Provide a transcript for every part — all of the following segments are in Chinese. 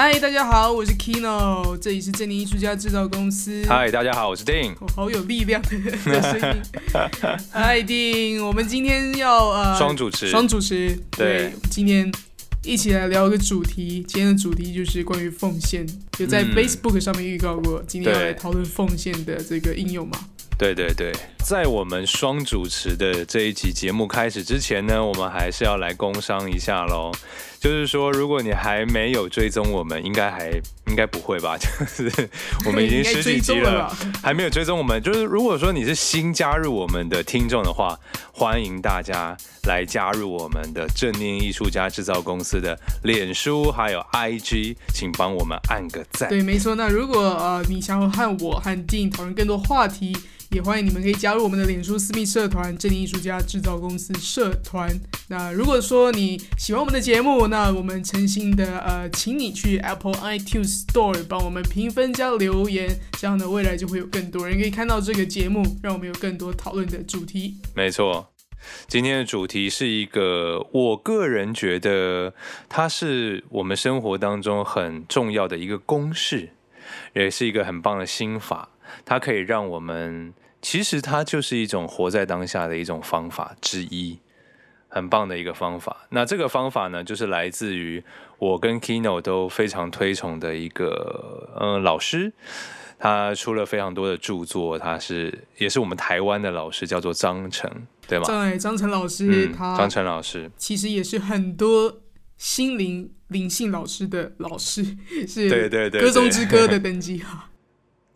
嗨，大家好，我是 Kino，这里是正宁艺术家制造公司。嗨，大家好，我是 Dean。哦好有力量的的 声音。嗨，Dean，我们今天要呃双主持，双主持，对今天一起来聊一个主题。今天的主题就是关于奉献，有在嗯 Facebook 上面预告过，今天要对来讨论奉献的这个应用嘛？对对对，在我们双主持的这一集节目开始之前呢，我们还是要来工商一下喽。就是说，如果你还没有追踪我们，应该还应该不会吧？就是我们已经十几集了了，还没有追踪我们。就是如果说你是新加入我们的听众的话，欢迎大家来加入我们的正念艺术家制造公司的脸书还有 IG，请帮我们按个赞。对，没错。那如果呃你想要和我和 Dean 讨论更多话题，也欢迎你们可以加入我们的脸书私密社团“正念艺术家制造公司社团”。那如果说你喜欢我们的节目，那我们诚心的呃，请你去 Apple iTunes Store 帮我们评分加留言，这样呢未来就会有更多人可以看到这个节目，让我们有更多讨论的主题。没错，今天的主题是一个我个人觉得它是我们生活当中很重要的一个公式，也是一个很棒的心法。它可以让我们，其实它就是一种活在当下的一种方法之一，很棒的一个方法。那这个方法呢，就是来自于我跟 Kino 都非常推崇的一个嗯老师。他出了非常多的著作，他是也是我们台湾的老师，叫做张成，对吗？对张晨老师、嗯，他张成老师，其实也是很多心灵灵性老师的老师，是对对对歌中之歌的等级哈。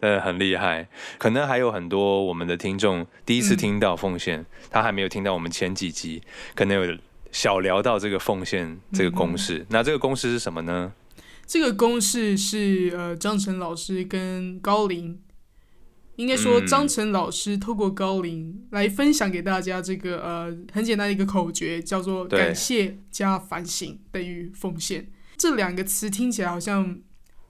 呃，很厉害。可能还有很多我们的听众第一次听到奉献，他还没有听到我们前几集，可能有小聊到这个奉献这个公式。那这个公式是什么呢？这个公式是呃张晨老师跟高林，应该说嗯张晨老师透过高林来分享给大家这个呃很简单的一个口诀，叫做感谢加反省等于奉献。这两个词听起来好像很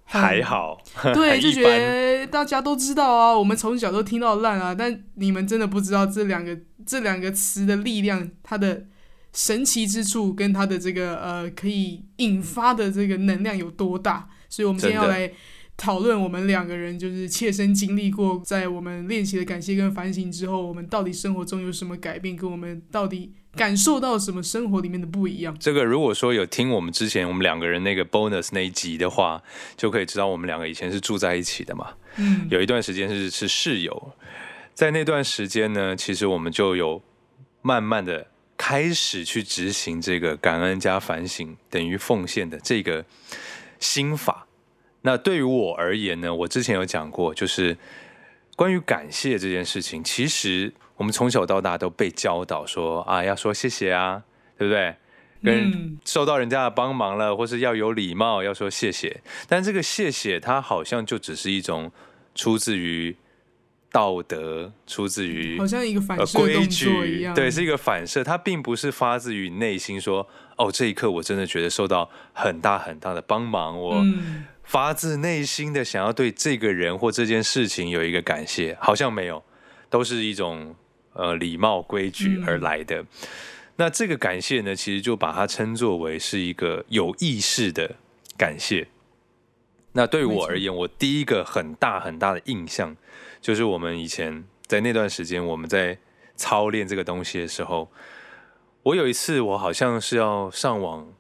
还好，对，就觉得大家都知道啊，我们从小都听到烂啊，但你们真的不知道这两个这两个词的力量，它的神奇之处跟它的这个呃可以引发的这个能量有多大，所以我们今天要来讨论我们两个人就是切身经历过，在我们练习的感谢跟反省之后，我们到底生活中有什么改变，跟我们到底感受到什么生活里面的不一样。这个如果说有听我们之前我们两个人那个 bonus 那一集的话，就可以知道我们两个以前是住在一起的嘛。嗯，有一段时间是是室友，在那段时间呢，其实我们就有慢慢的开始去执行这个感恩加反省等于奉献的这个心法。那对于我而言呢，我之前有讲过，就是关于感谢这件事情，其实我们从小到大都被教导说啊，要说谢谢啊，对不对？跟嗯受到人家的帮忙了，或是要有礼貌，要说谢谢。但这个谢谢，它好像就只是一种出自于道德，出自于好像一个反呃射动作规一样，，矩对，是一个反射，它并不是发自于内心说，哦，这一刻我真的觉得受到很大很大的帮忙，我嗯。发自内心的想要对这个人或这件事情有一个感谢，好像没有，都是一种呃礼貌规矩嗯而来的。那这个感谢呢，其实就把它称作为是一个有意识的感谢。那对于我而言，我第一个很大很大的印象，就是我们以前在那段时间我们在操练这个东西的时候，我有一次我好像是要上网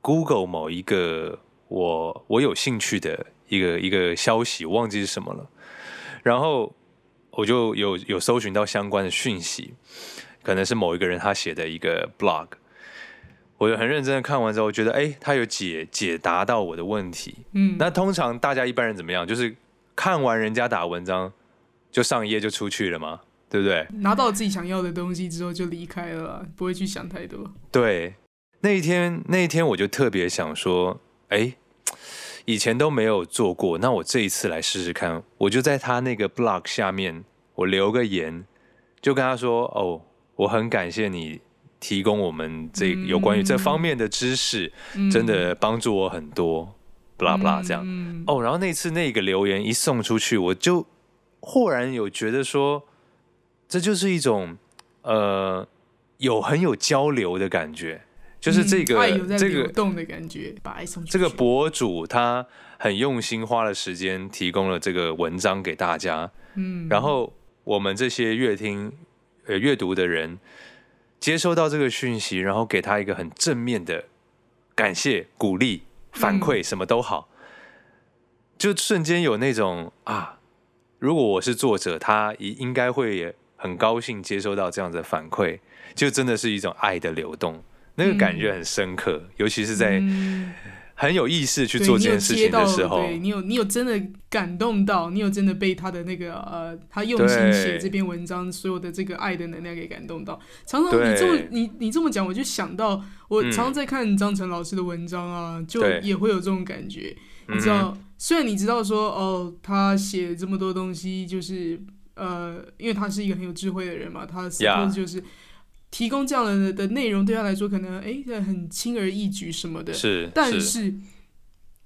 Google 某一个我我有兴趣的一个一个消息，我忘记是什么了，然后我就有有搜寻到相关的讯息，可能是某一个人他写的一个 blog，我就很认真的看完之后，觉得哎，他有解解答到我的问题。嗯，那通常大家一般人怎么样？就是看完人家打文章就上一页就出去了吗，对不对？拿到自己想要的东西之后就离开了，不会去想太多。对，那一天那一天我就特别想说，哎，以前都没有做过，那我这一次来试试看。我就在他那个 blog 下面，我留个言，就跟他说，哦，我很感谢你提供我们这嗯有关于这方面的知识，嗯真的帮助我很多，blah blah 这样。嗯哦，然后那次那个留言一送出去，我就豁然有觉得说，这就是一种呃有很有交流的感觉，就是这个、这个动的感觉，把爱送出去。这个博主他很用心，花了时间提供了这个文章给大家，嗯，然后我们这些阅听、呃阅读的人接收到这个讯息，然后给他一个很正面的感谢、鼓励、反馈，什么都好，就瞬间有那种啊，如果我是作者，他应应该会很高兴接收到这样的反馈，就真的是一种爱的流动，那个感觉很深刻，尤其是在嗯。很有意识去对做这件事情的时候，对你有你有真的感动到，你有真的被他的那个呃，他用心写这篇文章所有的这个爱的能量给感动到。常常你这么你你这么讲，我就想到我嗯。常常在看张晨老师的文章啊，就也会有这种感觉。嗯你知道，虽然你知道说哦，他写这么多东西，就是呃，因为他是一个很有智慧的人嘛，他 Yeah suppose 就是提供这样的的内容，对他来说可能诶很轻而易举什么的。是，是但是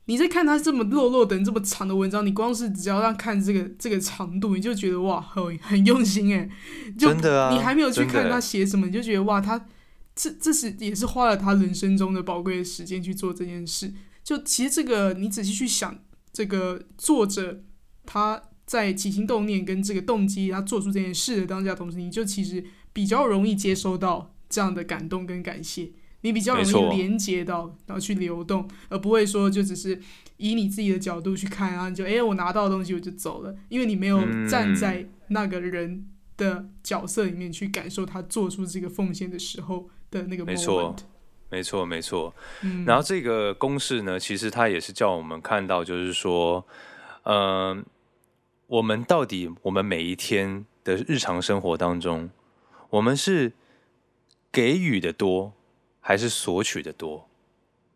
你在看他这么落落等这么长的文章，你光是只要让看这个这个长度，你就觉得哇，很很用心哎，就真的啊你还没有去看他写什么，你就觉得哇，他这这是也是花了他人生中的宝贵的时间去做这件事。就其实这个你仔细去想，这个作者他在起心动念跟这个动机，他做出这件事的当下同时，你就其实比较容易接收到这样的感动跟感谢。你比较容易连接到，然后去流动，而不会说就只是以你自己的角度去看啊，你就哎、我拿到东西我就走了，因为你没有嗯站在那个人的角色里面去感受他做出这个奉献的时候的那个 moment。没错没错，没错。嗯，然后这个公式呢，其实它也是叫我们看到，就是说，嗯、我们到底我们每一天的日常生活当中，我们是给予的多，还是索取的多？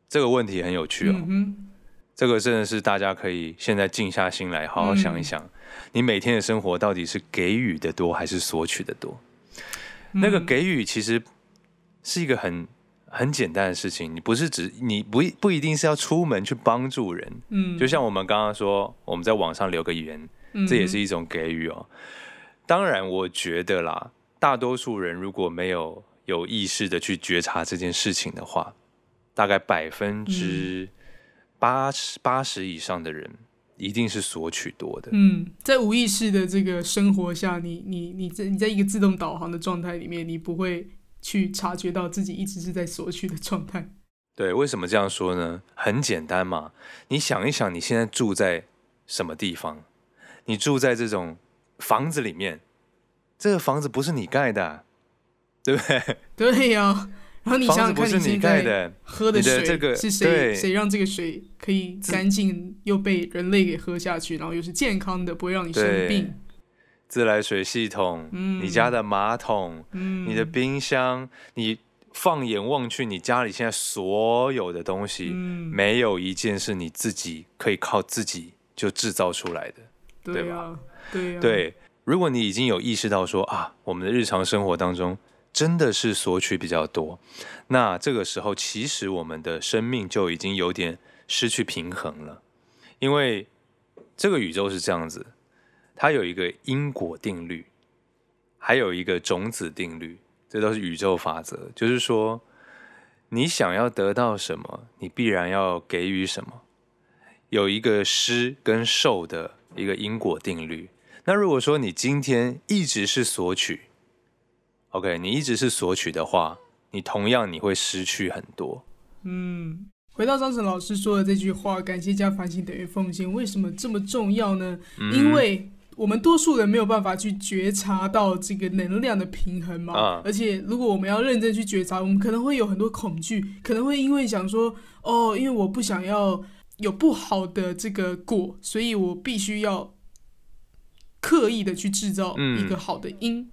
这个问题很有趣哦。嗯，这个真的是大家可以现在静下心来好好想一想，嗯你每天的生活到底是给予的多还是索取的多？那个嗯给予其实是一个很很简单的事情，你不是只你不一不一定是要出门去帮助人，嗯，就像我们刚刚说，我们在网上留个言，嗯这也是一种给予哦。当然，我觉得啦，大多数人如果没有有意识的去觉察这件事情的话，大概百分之八十八十以上的人一定是索取多的。嗯，在无意识的这个生活下，你你你在你在一个自动导航的状态里面，你不会去察觉到自己一直是在索取的状态。对，为什么这样说呢？很简单嘛，你想一想，你现在住在什么地方？你住在这种房子里面，这个房子不是你盖的啊，对不对？对呀、然后你想想看，你现在喝的水这个是谁谁让这个水可以干净又被人类给喝下去，然后又是健康的，不会让你生病。自来水系统，嗯。你家的马桶，嗯，你的冰箱，你放眼望去，你家里现在所有的东西，嗯，没有一件是你自己可以靠自己就制造出来的。对呀、对呀、对，如果你已经有意识到说啊，我们的日常生活当中真的是索取比较多，那这个时候其实我们的生命就已经有点失去平衡了，因为这个宇宙是这样子，它有一个因果定律，还有一个种子定律，这都是宇宙法则，就是说你想要得到什么，你必然要给予什么。有一个施跟受的一个因果定律。那如果说你今天一直是索取，OK，你一直是索取的话，你同样你会失去很多。嗯，回到张晨老师说的这句话，感谢加反省等于奉献，为什么这么重要呢？嗯因为我们多数人没有办法去觉察到这个能量的平衡嘛，啊而且如果我们要认真去觉察，我们可能会有很多恐惧，可能会因为想说，哦，因为我不想要有不好的这个果，所以我必须要刻意的去制造嗯一个好的因。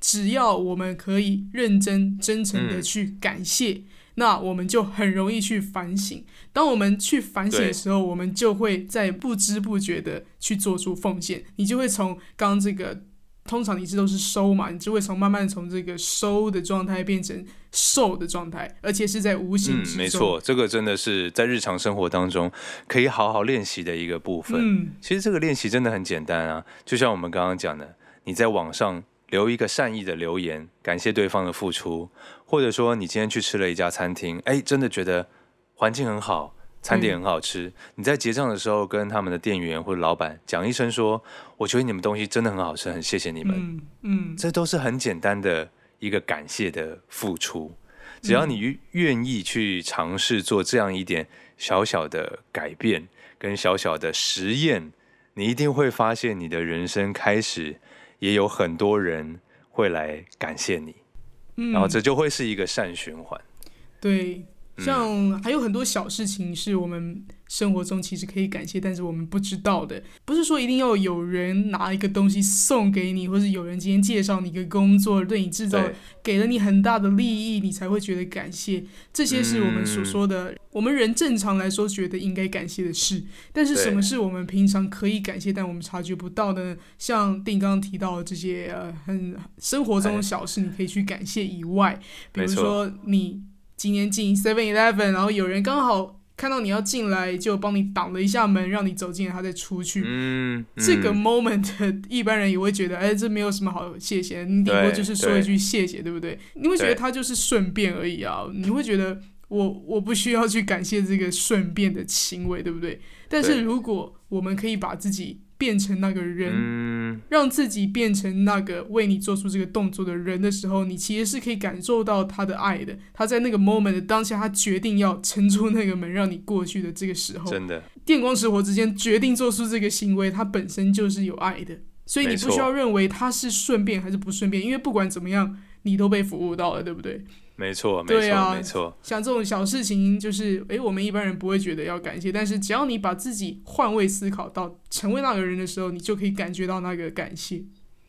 只要我们可以认真、真诚的嗯去感谢，那我们就很容易去反省。当我们去反省的时候，我们就会在不知不觉的去做出奉献。你就会从刚刚这个，通常一直都是收嘛，你就会从慢慢从这个收的状态变成瘦的状态，而且是在无形嗯之，中。没。错，这个真的是在日常生活当中可以好好练习的一个部分。嗯其实这个练习真的很简单啊，就像我们刚刚讲的，你在网上留一个善意的留言，感谢对方的付出，或者说你今天去吃了一家餐厅，哎，真的觉得环境很好，餐点很好吃，你在结账的时候跟他们的店员或者老板讲一声说，我觉得你们东西真的很好吃，很谢谢你们，嗯嗯，这都是很简单的一个感谢的付出。只要你愿愿意去尝试做这样一点小小的改变跟小小的实验，你一定会发现你的人生开始也有很多人会来感谢你，嗯。然后这就会是一个善循环。对，嗯像还有很多小事情是我们生活中其实可以感谢，但是我们不知道的。不是说一定要有人拿一个东西送给你，或是有人今天介绍你一个工作，对你制造，给了你很大的利益，你才会觉得感谢。这些是我们所说的，我们人正常来说觉得应该感谢的事。但是什么是我们平常可以感谢，但我们察觉不到的呢？像定刚刚提到的这些呃很生活中的小事，你可以去感谢以外，比如说你今天进 Seven Eleven，然后有人刚好看到你要进来，就帮你挡了一下门，让你走进来，他再出去。嗯，这个嗯 moment 一般人也会觉得，哎，这没有什么好谢谢，你顶多就是说一句谢谢，对不对？你会觉得他就是顺便而已啊，你会觉得我我不需要去感谢这个顺便的行为，对不对？但是如果我们可以把自己变成那个人，嗯，让自己变成那个为你做出这个动作的人的时候，你其实是可以感受到他的爱的。他在那个 moment 的当下，他决定要撑出那个门让你过去的这个时候，真的，电光石火之间决定做出这个行为，他本身就是有爱的。所以你不需要认为他是顺便还是不顺便，因为不管怎么样，你都被服务到了，对不对？没错，没错，对啊没错，像这种小事情，就是诶，我们一般人不会觉得要感谢，但是只要你把自己换位思考到成为那个人的时候，你就可以感觉到那个感谢。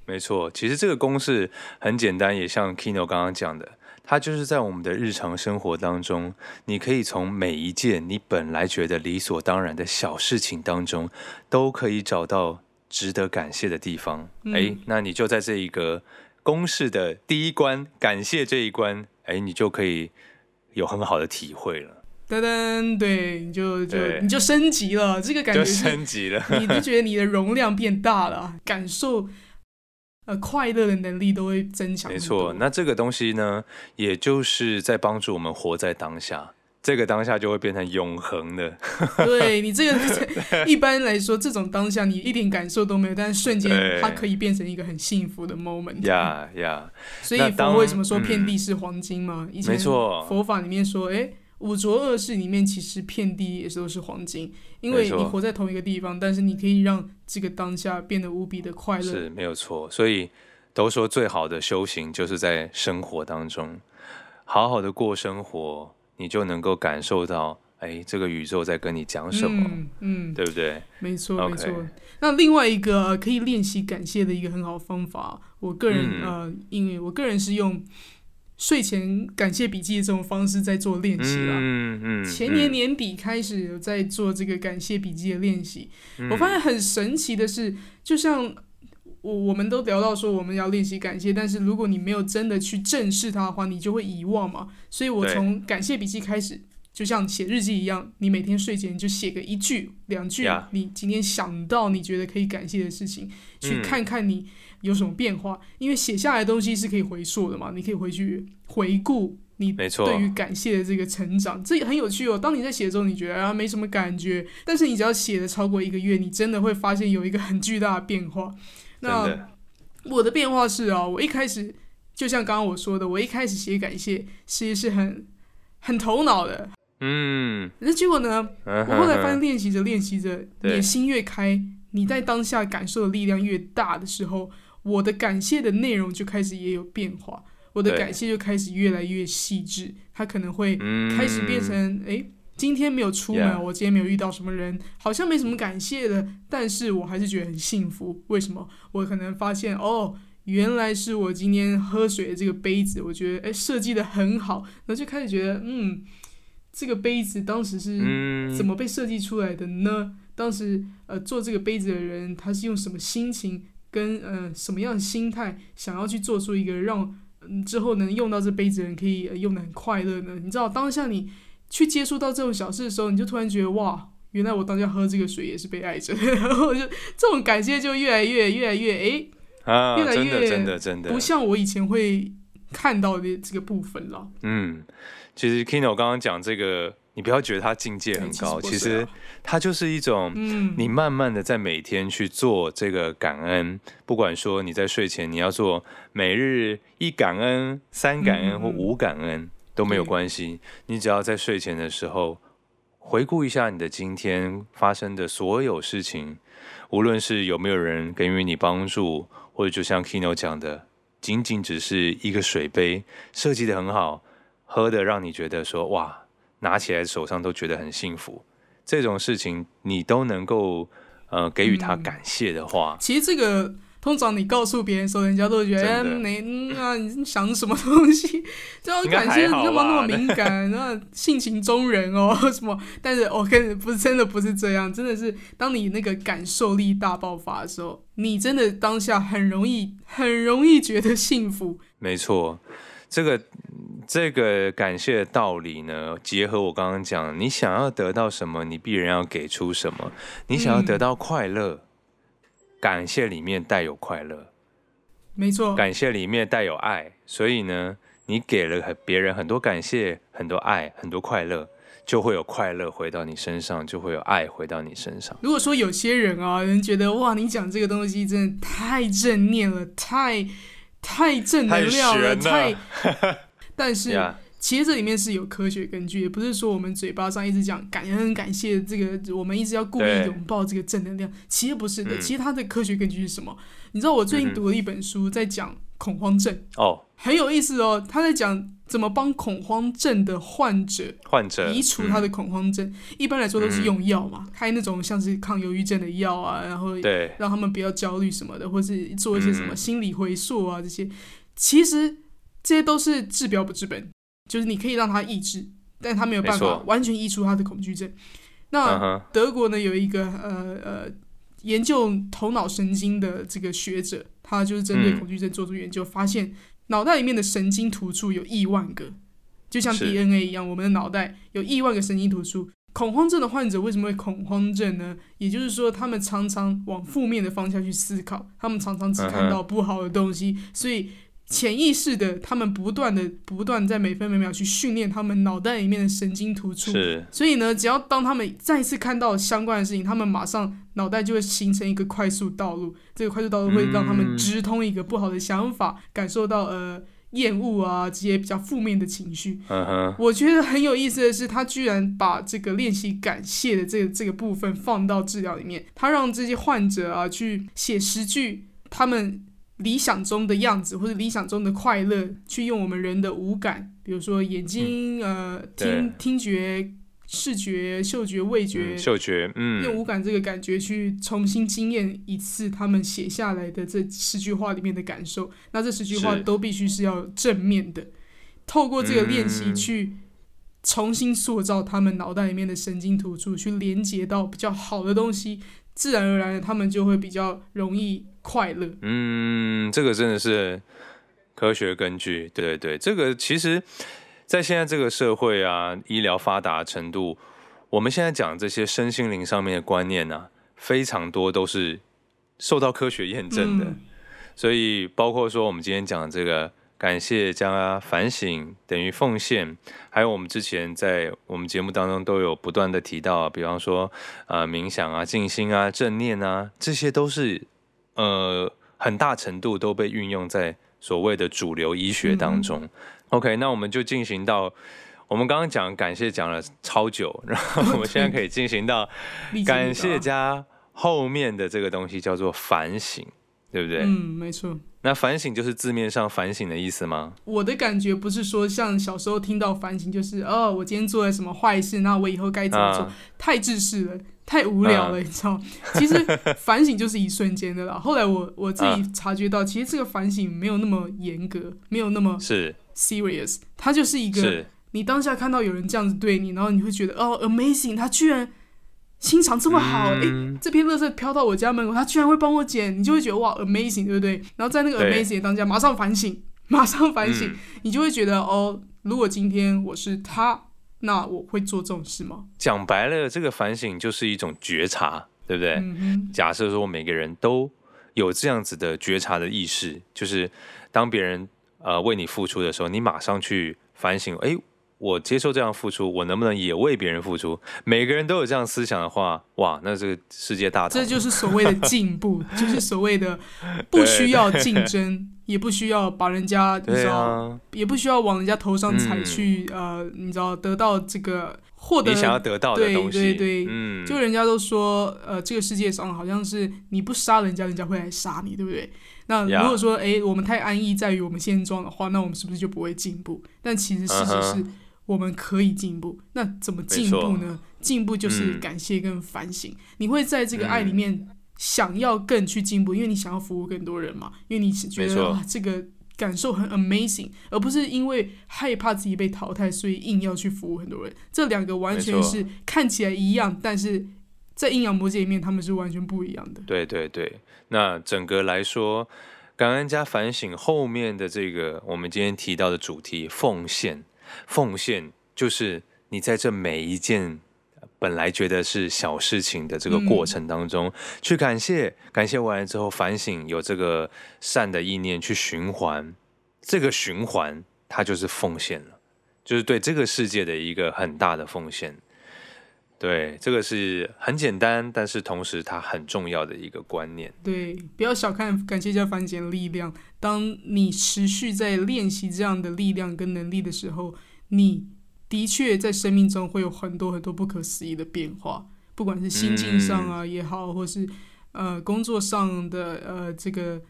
没错。其实这个公式很简单，也像 Kino 刚刚讲的，它就是在我们的日常生活当中，你可以从每一件你本来觉得理所当然的小事情当中，都可以找到值得感谢的地方。嗯哎、那你就在这一个公式的第一关，感谢这一关，哎，你就可以有很好的体会了，噔噔，对，你就就你就升级了，这个感觉就升级了。你就觉得你的 容量变大了，感受呃快乐的能力都会增强。没错，，那这个东西呢，也就是在帮助我们活在当下。这个当下就会变成永恒的，对你这个一般来说，这种当下你一点感受都没有，但是瞬间它可以变成一个很幸福的 moment。呀呀，所以佛为什么说嗯遍地是黄金嘛？以前佛法里面说，哎，五浊恶世里面其实遍地也都是黄金，因为你活在同一个地方，但是你可以让这个当下变得无比的快乐。是没有错。所以都说最好的修行就是在生活当中，好好的过生活，你就能够感受到，哎，这个宇宙在跟你讲什么，嗯嗯，对不对？没错没错。那另外一个、呃可以练习感谢的一个很好的方法，我个人、嗯呃，因为我个人是用睡前感谢笔记的这种方式在做练习啦。嗯嗯，前年年底开始有在做这个感谢笔记的练习，嗯我发现很神奇的是，就像我我们都聊到说我们要练习感谢，但是如果你没有真的去正视它的话，你就会遗忘嘛。所以我从感谢笔记开始，就像写日记一样，你每天睡前就写个一句、两句你今天想到你觉得可以感谢的事情，去嗯看看你有什么变化。因为写下来的东西是可以回溯的嘛，你可以回去回顾你没错对于感谢的这个成长，这也很有趣哦。当你在写的时候，你觉得啊没什么感觉，但是你只要写的超过一个月，你真的会发现有一个很巨大的变化。真那，我的变化是啊，我一开始就像刚刚我说的，我一开始写感谢其实是很很头脑的，嗯，那结果呢，我我后来发现练习着练习着，你的心越开，你在当下感受的力量越大的时候，我的感谢的内容就开始也有变化，我的感谢就开始越来越细致，它可能会嗯开始变成诶，今天没有出门我今天没有遇到什么人，好像没什么感谢的，但是我还是觉得很幸福。为什么？我可能发现哦，原来是我今天喝水的这个杯子，我觉得哎设计的很好，然后就开始觉得嗯，这个杯子当时是嗯怎么被设计出来的呢？当时呃做这个杯子的人，他是用什么心情跟呃什么样的心态，想要去做出一个让嗯之后能用到这杯子的人可以、呃用的很快乐呢？你知道当下你去接触到这种小事的时候，你就突然觉得哇，原来我当下喝这个水也是被爱着，然后我就这种感谢就越来越越来越诶，啊，越来真的越真的真的不像我以前会看到的这个部分了。嗯，其实 Kino 刚刚讲这个，你不要觉得他境界很高，其实对其实不是啊它就是一种，嗯，你慢慢的在每天去做这个感恩，不管说你在睡前你要做每日一感恩、三感恩或五感恩都没有关系，你只要在睡前的时候回顾一下你的今天发生的所有事情，无论是有没有人给予你帮助，或者就像 Kino 讲的，仅仅只是一个水杯设计的很好，喝的让你觉得说哇，拿起来手上都觉得很幸福，这种事情你都能够呃给予他嗯。感谢的话，其实这个通常你告诉别人的时候，人家都会觉得，哎，真的你嗯啊，你想什么东西？这样应该感谢你还好干嘛那么敏感？那性情中人哦，什么？但是我跟你不是真的不是这样，真的是当你那个感受力大爆发的时候，你真的当下很容易很容易觉得幸福。没错，这个这个感谢的道理呢，结合我刚刚讲，你想要得到什么，你必然要给出什么。你想要得到快乐，感谢里面带有快乐，没错，感谢里面带有爱，所以呢，你给了很别人很多感谢、很多爱、很多快乐，就会有快乐回到你身上，就会有爱回到你身上。如果说有些人啊，人觉得哇，你讲这个东西真的太正念了，太太正能量了，太太，但是。呀，其实这里面是有科学根据也，不是说我们嘴巴上一直讲感恩、感谢这个，我们一直要故意拥抱这个正能量。其实不是的，嗯其实它的科学根据是什么？你知道我最近读了一本书，在讲恐慌症，哦，很有意思哦。他在讲怎么帮恐慌症的患者患者移除他的恐慌症。一般来说都是嗯用药嘛，开那种像是抗忧郁症的药啊，然后嗯对，让他们不要焦虑什么的，或是做一些什么嗯心理回溯啊，这些，其实这些都是治标不治本，就是你可以让他抑制，但他没有办法完全移除他的恐惧症。嗯那，德国呢有一个呃呃研究头脑神经的这个学者，他就是针对嗯恐惧症做出研究，发现脑袋里面的神经突触有亿万个，就像 DNA 一样，我们的脑袋有亿万个神经突触。恐慌症的患者为什么会恐慌症呢？也就是说，他们常常往负面的方向去思考，他们常常只看到不好的东西，所以潜意识的，他们不断的、不断地在每分每秒去训练他们脑袋里面的神经突触。是，所以呢，只要当他们再次看到相关的事情，他们马上脑袋就会形成一个快速道路。这个快速道路会让他们嗯直通一个不好的想法，感受到呃厌恶啊这些比较负面的情绪。嗯哼，我觉得很有意思的是，他居然把这个练习感谢的这个这个部分放到治疗里面，他让这些患者啊去写十句他们理想中的样子或者理想中的快乐，去用我们人的五感，比如说眼睛、呃听听觉、视觉、嗅觉、味觉。嗯嗅觉，嗯。用嗯，五感这个感觉去重新经验一次他们写下来的这十句话里面的感受，那这十句话都必须是要正面的，透过这个练习嗯。去重新塑造他们脑袋里面的神经突触，去连接到比较好的东西，自然而然的他们就会比较容易快乐。嗯，这个真的是科学根据，对对对，这个其实，在现在这个社会啊，医疗发达程度，我们现在讲这些身心灵上面的观念啊，非常多都是受到科学验证的，嗯所以包括说我们今天讲的这个。感谢加反省等于奉献，还有我们之前在我们节目当中都有不断的提到，比方说呃冥想啊、静心啊、正念啊，这些都是呃很大程度都被运用在所谓的主流医学当中。OK，那我们就进行到我们刚刚讲感谢讲了超久，然后我们现在可以进行到感谢加后面的这个东西叫做反省，对不对？嗯，没错。那反省就是字面上反省的意思吗？我的感觉不是说像小时候听到反省，就是哦，我今天做了什么坏事，那我以后该怎么做？啊太自私了，太无聊了，嗯你知道？其实反省就是一瞬间的啦。后来我我自嗯己察觉到，其实这个反省没有那么严格，没有那么是 serious，它就是一个，你当下看到有人这样子对你，然后你会觉得哦，amazing，他居然心肠这么好，哎，嗯这片垃圾飘到我家门口，他居然会帮我捡，你就会觉得哇，amazing，对不对？然后在那个 amazing 的当下，马上反省，马上反省，嗯你就会觉得哦，如果今天我是他，那我会做这种事吗？讲白了，这个反省就是一种觉察，对不对？嗯，假设说每个人都有这样子的觉察的意识，就是当别人呃为你付出的时候，你马上去反省，哎。我接受这样付出，我能不能也为别人付出？每个人都有这样思想的话，哇，那这个世界大这就是所谓的进步，就是所谓的 不需要竞争，也不需要把人家你知道，也不需要往人家头上踩去，呃，你知道得到这个获得你想要得到的东西，对对对，嗯，就人家都说，呃，这个世界上好像是你不杀人家，人家会来杀你，对不对？那如果说，哎，我们太安逸在于我们现状的话，那我们是不是就不会进步？但其实事实是。我们可以进步，那怎么进步呢？进步就是感谢跟反省。你会在这个爱里面想要更去进步，因为你想要服务更多人嘛。因为你觉得哇，这个感受很 amazing，而不是因为害怕自己被淘汰，所以硬要去服务很多人。这两个完全是看起来一样，但是在阴阳魔界里面，他们是完全不一样的。对对对，那整个来说，感恩加反省后面的这个，我们今天提到的主题奉献。奉献就是你在这每一件本来觉得是小事情的这个过程当中，去感谢，感谢完了之后反省，有这个善的意念去循环，这个循环它就是奉献了，就是对这个世界的一个很大的奉献。对，这个是很简单，但是同时它很重要的一个观念。对，不要小看感谢加反省的力量。当你持续在练习这样的力量跟能力的时候，你的确在生命中会有很多很多不可思议的变化，不管是心境上啊也好，或是呃工作上的呃这个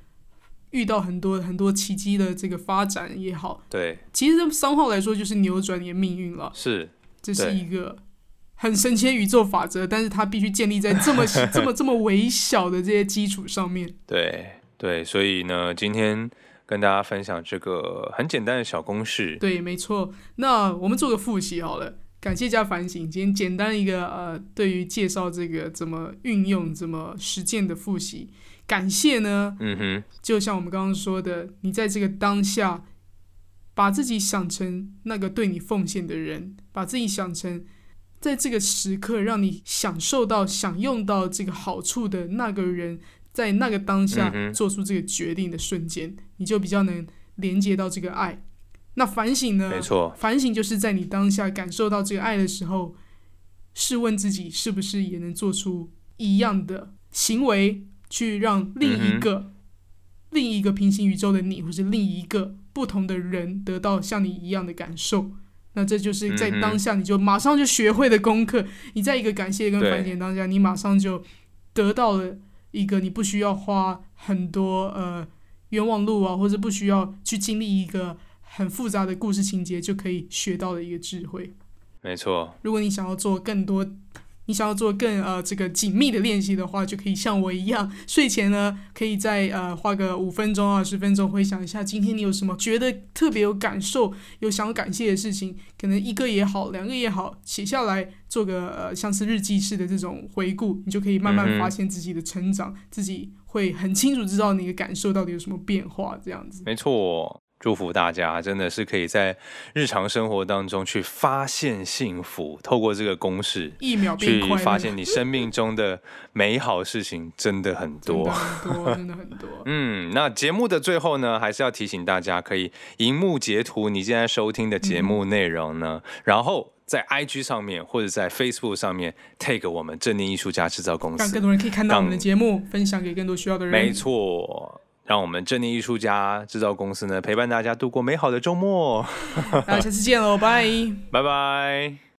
遇到很多很多奇迹的这个发展也好。对，其实三号来说就是扭转你的命运了。是，这是一个。很神奇的宇宙法则，但是它必须建立在这么 这么这么微小的这些基础上面。对对，所以呢，今天跟大家分享这个很简单的小公式。对，没错。那我们做个复习好了，感谢加反省。今天简单一个呃，对于介绍这个怎么运用、怎么实践的复习。感谢呢，嗯哼，就像我们刚刚说的，你在这个当下，把自己想成那个对你奉献的人，把自己想成。在这个时刻，让你享受到、享用到这个好处的那个人，在那个当下做出这个决定的瞬间，你就比较能连接到这个爱。那反省呢？没错，反省就是在你当下感受到这个爱的时候，试问自己是不是也能做出一样的行为，去让另一个、另一个平行宇宙的你，或是另一个不同的人得到像你一样的感受。那这就是在当下，你就马上就学会的功课。你在一个感谢跟反省当下，你马上就得到了一个你不需要花很多呃冤枉路啊，或者不需要去经历一个很复杂的故事情节就可以学到的一个智慧。没错。如果你想要做更多。你想要做更呃这个紧密的练习的话，就可以像我一样，睡前呢可以再呃花个五分钟啊十分钟回想一下今天你有什么觉得特别有感受、有想要感谢的事情，可能一个也好，两个也好，写下来做个呃像是日记式的这种回顾，你就可以慢慢发现自己的成长，自己会很清楚知道你的感受到底有什么变化，这样子。没错。祝福大家，真的是可以在日常生活当中去发现幸福，透过这个公式，一秒去发现你生命中的美好事情，真的很多，很多，真的很多。嗯，那节目的最后呢，还是要提醒大家，可以荧幕截图你现在收听的节目内容呢，然后在 IG 上面或者在 Facebook 上面 take 我们正念艺术家制造公司，让更多人可以看到我们的节目，分享给更多需要的人。没错。让我们正念艺术家制造公司呢陪伴大家度过美好的周末。那下次见喽，拜拜拜。